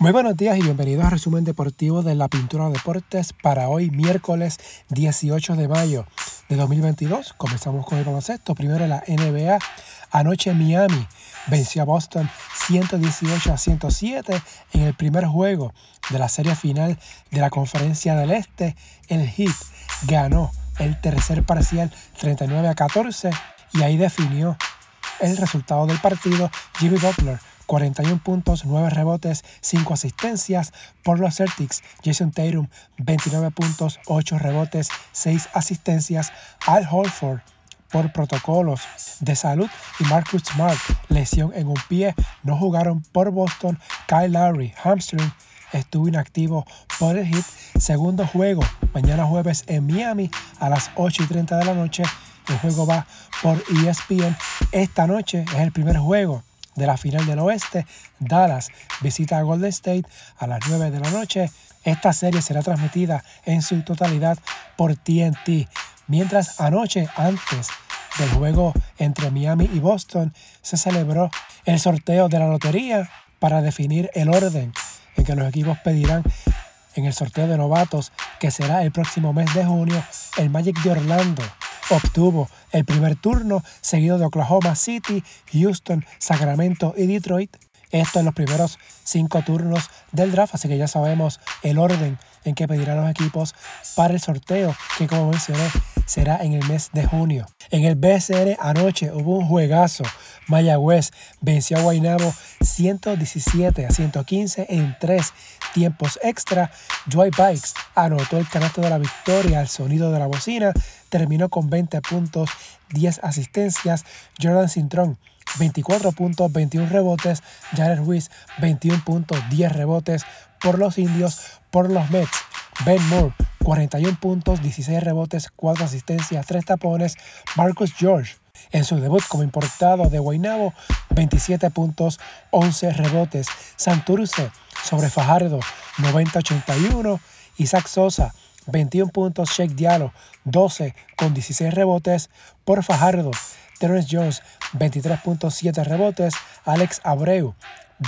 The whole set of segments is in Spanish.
Muy buenos días y bienvenidos al resumen deportivo de la Pintura de Deportes para hoy miércoles 18 de mayo de 2022. Comenzamos con el baloncesto. Primero la NBA. Anoche Miami venció a Boston 118 a 107 en el primer juego de la serie final de la Conferencia del Este. El Heat ganó el tercer parcial 39 a 14 y ahí definió el resultado del partido. Jimmy Butler 41 puntos, 9 rebotes, 5 asistencias. Por los Celtics, Jason Tatum, 29 puntos, 8 rebotes, 6 asistencias. Al Holford, por protocolos de salud y Marcus Smart, lesión en un pie, no jugaron por Boston. Kyle Lowry, hamstring, estuvo inactivo por el hit. Segundo juego, mañana jueves en Miami a las 8 y 30 de la noche. El juego va por ESPN. Esta noche es el primer juego de la final del oeste. Dallas visita a Golden State a las 9 de la noche. Esta serie será transmitida en su totalidad por TNT. Mientras anoche, antes del juego entre Miami y Boston, se celebró el sorteo de la lotería para definir el orden en que los equipos pedirán en el sorteo de novatos que será el próximo mes de junio. El Magic de Orlando obtuvo el primer turno, seguido de Oklahoma City, Houston, Sacramento y Detroit. Esto en los primeros cinco turnos del draft, así que ya sabemos el orden en que pedirán los equipos para el sorteo, que como mencioné será en el mes de junio. En el BCN anoche hubo un juegazo. Mayagüez venció a Guaynabo 117 a 115 en tres tiempos extra. Dwight Bikes anotó el canasto de la victoria al sonido de la bocina. Terminó con 20 puntos, 10 asistencias. Jordan Cintrón 24 puntos, 21 rebotes. Jared Ruiz 21 puntos, 10 rebotes por los indios, por los Mets. Ben Moore 41 puntos, 16 rebotes, 4 asistencias, 3 tapones. Marcus George en su debut como importado de Guaynabo, 27 puntos, 11 rebotes. Santurce sobre Fajardo, 90-81. Isaac Sosa, 21 puntos. Shake Diallo, 12 con 16 rebotes por Fajardo. Terence Jones, 23.7 rebotes. Alex Abreu,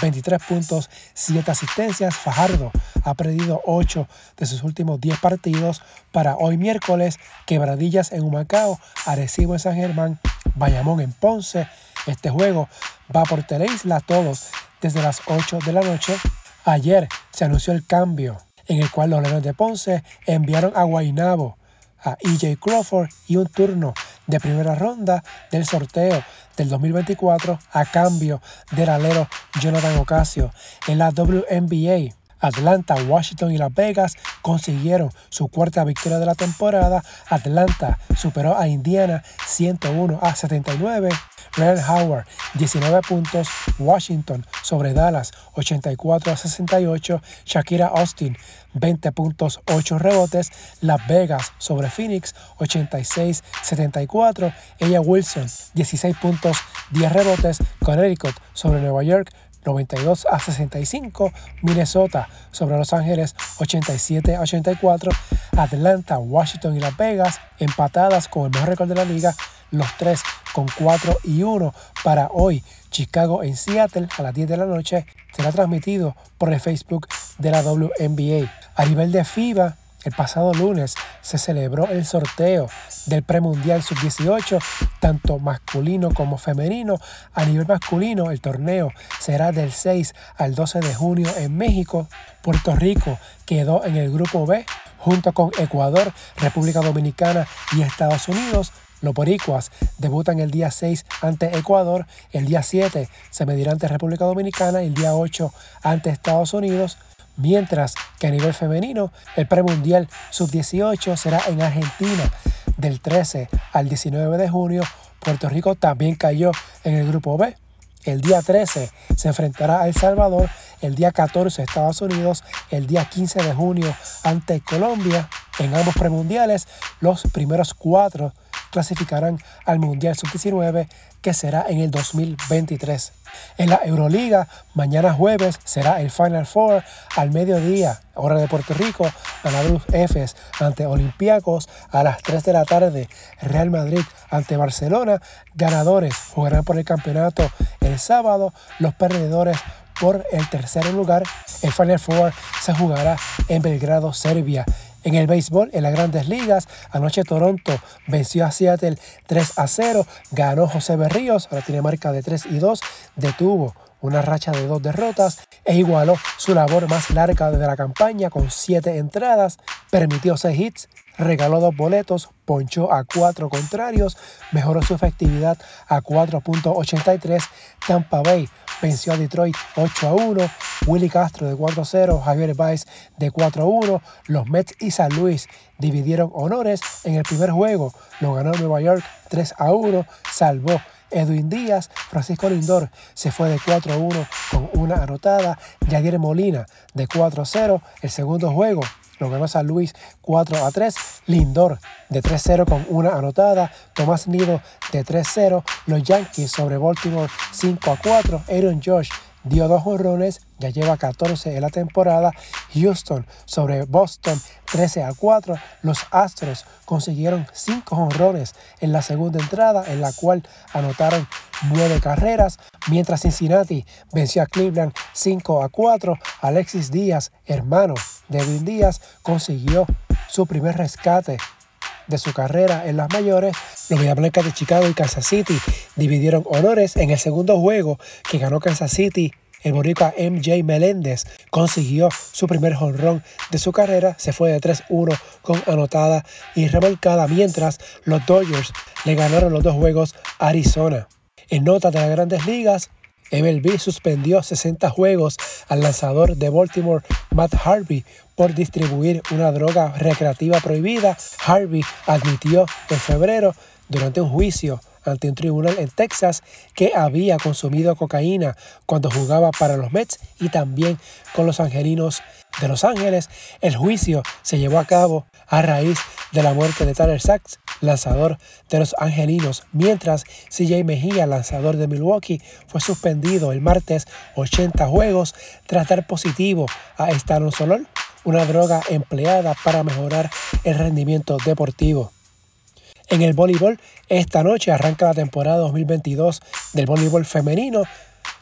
23 puntos, 7 asistencias. Fajardo ha perdido 8 de sus últimos 10 partidos para hoy miércoles. Quebradillas en Humacao, Arecibo en San Germán, Bayamón en Ponce. Este juego va por Teleisla todos desde las 8 de la noche. Ayer se anunció el cambio en el cual los Leones de Ponce enviaron a Guaynabo a EJ Crawford y un turno de primera ronda del sorteo del 2024 a cambio del alero Jonathan Ocasio. En la WNBA, Atlanta, Washington y Las Vegas consiguieron su cuarta victoria de la temporada. Atlanta superó a Indiana 101 a 79. Ryan Howard 19 puntos. Washington sobre Dallas 84 a 68. Shakira Austin 20 puntos, 8 rebotes. Las Vegas sobre Phoenix 86 74. Ella Wilson 16 puntos, 10 rebotes. Connecticut sobre Nueva York 92 a 65, Minnesota sobre Los Ángeles 87 a 84, Atlanta, Washington y Las Vegas empatadas con el mejor récord de la liga, los tres con 4 y 1 para hoy. Chicago en Seattle a las 10 de la noche será transmitido por el Facebook de la WNBA. A nivel de FIBA, el pasado lunes se celebró el sorteo del premundial sub-18, tanto masculino como femenino. A nivel masculino, el torneo será del 6 al 12 de junio en México. Puerto Rico quedó en el grupo B junto con Ecuador, República Dominicana y Estados Unidos. Los boricuas debutan el día 6 ante Ecuador, el día 7 se medirá ante República Dominicana y el día 8 ante Estados Unidos. Mientras que a nivel femenino, el premundial sub-18 será en Argentina del 13 al 19 de junio. Puerto Rico también cayó en el grupo B. El día 13 se enfrentará a El Salvador, el día 14 Estados Unidos, el día 15 de junio ante Colombia. En ambos premundiales, los primeros cuatro clasificarán al Mundial Sub-19 que será en el 2023. En la Euroliga, mañana jueves será el Final Four al mediodía, hora de Puerto Rico, Anadolu Efes ante Olympiacos a las 3 de la tarde, Real Madrid ante Barcelona, ganadores jugarán por el campeonato el sábado, los perdedores por el tercer lugar. El Final Four se jugará en Belgrado, Serbia. En el béisbol, en las grandes ligas, anoche Toronto venció a Seattle 3 a 0, ganó José Berríos, ahora tiene marca de 3 y 2, detuvo una racha de dos derrotas e igualó su labor más larga de la campaña con 7 entradas, permitió 6 hits, regaló dos boletos, ponchó a cuatro contrarios, mejoró su efectividad a 4.83. Tampa Bay venció a Detroit 8 a 1. Willy Castro de 4 a 0, Javier Baez de 4 a 1. Los Mets y San Luis dividieron honores en el primer juego. Lo ganó Nueva York 3 a 1. Salvó Edwin Díaz, Francisco Lindor se fue de 4 a 1 con una anotada. Yadier Molina de 4 a 0. El segundo juego lo ganó San Luis 4 a 3. Lindor de 3-0 con una anotada. Tomás Nido de 3-0. Los Yankees sobre Baltimore 5 a 4. Aaron Josh dio dos honrones, ya lleva 14 en la temporada. Houston sobre Boston 13 a 4. Los Astros consiguieron 5 honrones en la segunda entrada, en la cual anotaron 9 carreras, mientras Cincinnati venció a Cleveland 5 a 4. Alexis Díaz, hermano de Edwin Díaz, consiguió su primer rescate de su carrera en las mayores, los Media Blancas de Chicago y Kansas City dividieron honores en el segundo juego que ganó Kansas City. El boricua MJ Meléndez consiguió su primer jonrón de su carrera, se fue de 3-1 con anotada y remarcada, mientras los Dodgers le ganaron los dos juegos a Arizona. En notas de las grandes ligas, MLB suspendió 60 juegos al lanzador de Baltimore, Matt Harvey, por distribuir una droga recreativa prohibida. Harvey admitió en febrero, durante un juicio ante un tribunal en Texas, que había consumido cocaína cuando jugaba para los Mets y también con los Angelinos de Los Ángeles. El juicio se llevó a cabo a raíz de la muerte de Tyler Sachs, lanzador de los Angelinos, mientras CJ Mejía, lanzador de Milwaukee, fue suspendido el martes 80 juegos tras dar positivo a Solol, una droga empleada para mejorar el rendimiento deportivo. En el voleibol, esta noche arranca la temporada 2022 del voleibol femenino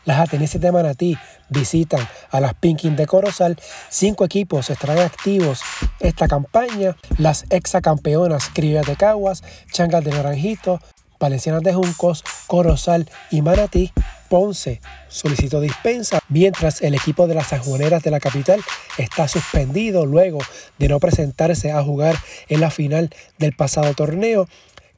las atenices de Manatí visitan a las Pinkin de Corozal. Cinco equipos estarán activos esta campaña. Las exacampeonas Criollas de Caguas, Changas de Naranjito, Valencianas de Juncos, Corozal y Manatí. Ponce solicitó dispensa, mientras el equipo de las sanjuaneras de la capital está suspendido luego de no presentarse a jugar en la final del pasado torneo.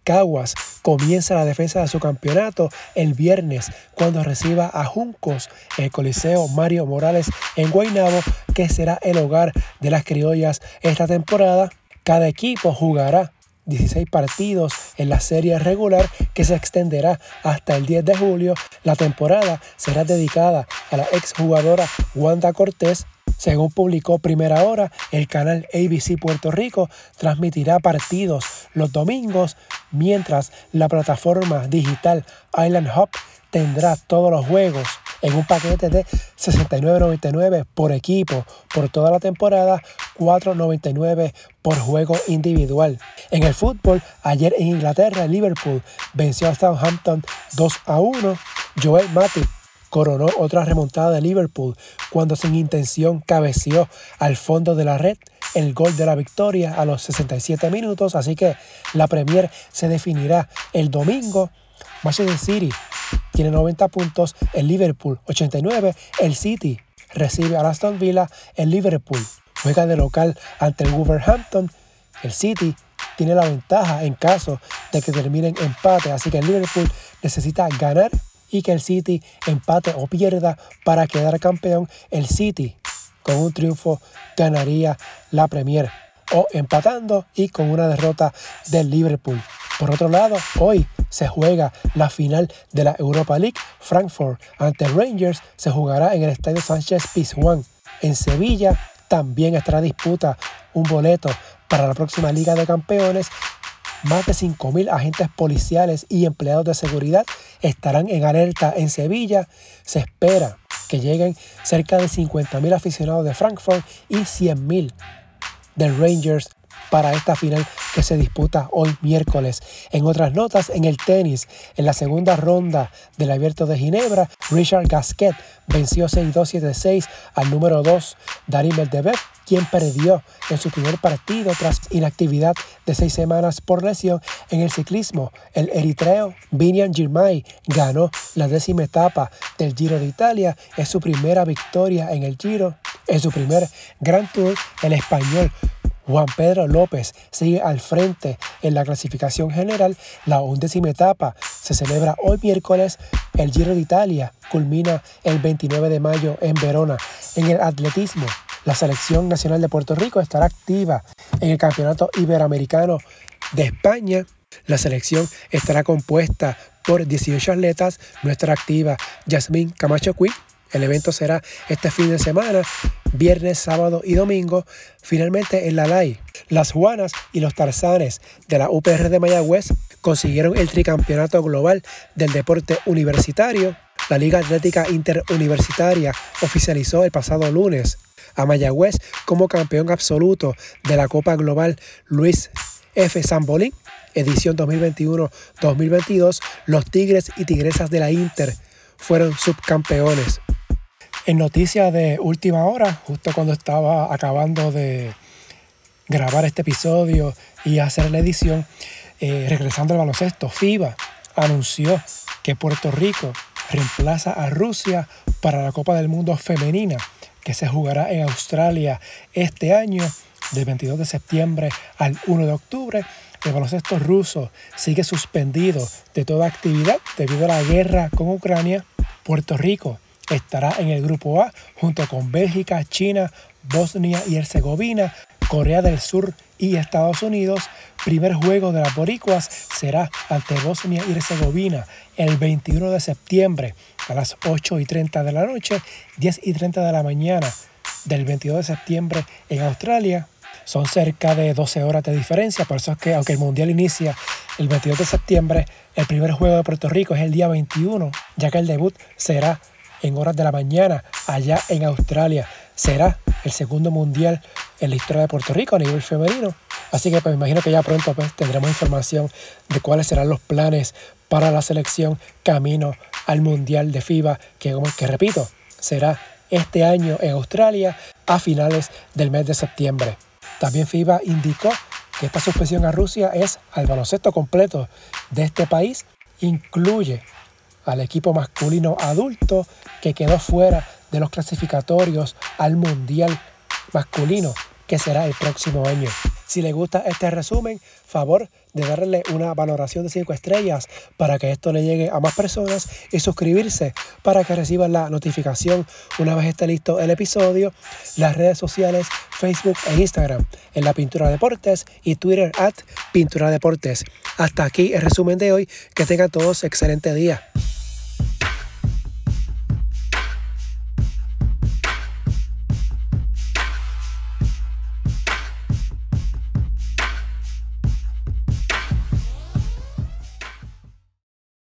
Caguas comienza la defensa de su campeonato el viernes cuando reciba a Juncos el Coliseo Mario Morales en Guaynabo, que será el hogar de las criollas esta temporada. Cada equipo jugará 16 partidos en la serie regular que se extenderá hasta el 10 de julio. La temporada será dedicada a la exjugadora Wanda Cortés según publicó Primera Hora, el canal ABC Puerto Rico transmitirá partidos los domingos, mientras la plataforma digital Island Hub tendrá todos los juegos en un paquete de 69.99 por equipo por toda la temporada, 4.99 por juego individual. En el fútbol, ayer en Inglaterra, Liverpool venció a Southampton 2 a 1. Joel Matip coronó otra remontada de Liverpool cuando sin intención cabeció al fondo de la red el gol de la victoria a los 67 minutos, así que la Premier se definirá el domingo. Manchester City tiene 90 puntos, el Liverpool 89, el City recibe a Aston Villa, el Liverpool juega de local ante el Wolverhampton, el City tiene la ventaja en caso de que terminen empate, así que el Liverpool necesita ganar y que el City empate o pierda para quedar campeón, el City con un triunfo ganaría la Premier o empatando y con una derrota del Liverpool. Por otro lado, hoy se juega la final de la Europa League. Frankfurt ante Rangers se jugará en el Estadio Sánchez Pizjuán. En Sevilla también estará disputa un boleto para la próxima Liga de Campeones más de 5.000 agentes policiales y empleados de seguridad estarán en alerta en Sevilla. Se espera que lleguen cerca de 50.000 aficionados de Frankfurt y 100.000 del Rangers para esta final que se disputa hoy miércoles. En otras notas, en el tenis, en la segunda ronda del Abierto de Ginebra, Richard Gasquet venció 6-2-7-6 al número 2, Darín Medvedev quien perdió en su primer partido tras inactividad de seis semanas por lesión en el ciclismo. El eritreo Vinian Girmay ganó la décima etapa del Giro de Italia. Es su primera victoria en el Giro. En su primer Grand Tour, el español Juan Pedro López sigue al frente en la clasificación general. La undécima etapa se celebra hoy miércoles. El Giro de Italia culmina el 29 de mayo en Verona. En el atletismo, la Selección Nacional de Puerto Rico estará activa en el Campeonato Iberoamericano de España. La selección estará compuesta por 18 atletas. Nuestra activa Yasmín Camacho Quinn. El evento será este fin de semana, viernes, sábado y domingo. Finalmente en la LAI, las Juanas y los Tarzanes de la UPR de Mayagüez consiguieron el tricampeonato global del deporte universitario. La Liga Atlética Interuniversitaria oficializó el pasado lunes a Mayagüez como campeón absoluto de la Copa Global Luis F. Zambolín, edición 2021-2022, los Tigres y Tigresas de la Inter fueron subcampeones. En noticias de última hora, justo cuando estaba acabando de grabar este episodio y hacer la edición, eh, regresando al baloncesto, FIBA anunció que Puerto Rico reemplaza a Rusia para la Copa del Mundo femenina que se jugará en Australia este año, del 22 de septiembre al 1 de octubre. El baloncesto ruso sigue suspendido de toda actividad debido a la guerra con Ucrania. Puerto Rico estará en el grupo A junto con Bélgica, China, Bosnia y Herzegovina, Corea del Sur y Estados Unidos. Primer juego de las boricuas será ante Bosnia y Herzegovina el 21 de septiembre a las 8 y 30 de la noche, 10 y 30 de la mañana del 22 de septiembre en Australia. Son cerca de 12 horas de diferencia, por eso es que aunque el Mundial inicia el 22 de septiembre, el primer juego de Puerto Rico es el día 21, ya que el debut será en horas de la mañana allá en Australia. Será el segundo Mundial en la historia de Puerto Rico a nivel femenino. Así que pues, me imagino que ya pronto pues, tendremos información de cuáles serán los planes para la selección camino al Mundial de FIBA, que, que repito, será este año en Australia a finales del mes de septiembre. También FIBA indicó que esta suspensión a Rusia es al baloncesto completo de este país, incluye al equipo masculino adulto que quedó fuera de los clasificatorios al Mundial masculino que será el próximo año. Si les gusta este resumen, favor de darle una valoración de 5 estrellas para que esto le llegue a más personas y suscribirse para que reciban la notificación una vez esté listo el episodio. Las redes sociales Facebook e Instagram en la Pintura Deportes y Twitter at Pintura Deportes. Hasta aquí el resumen de hoy. Que tengan todos excelente día.